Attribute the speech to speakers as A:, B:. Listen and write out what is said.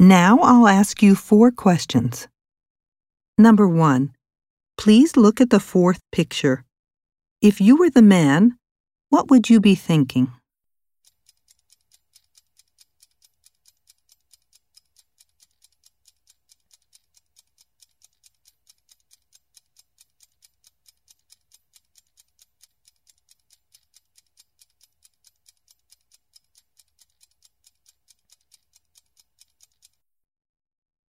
A: Now I'll ask you four questions. Number one, please look at the fourth picture. If you were the man, what would you be thinking?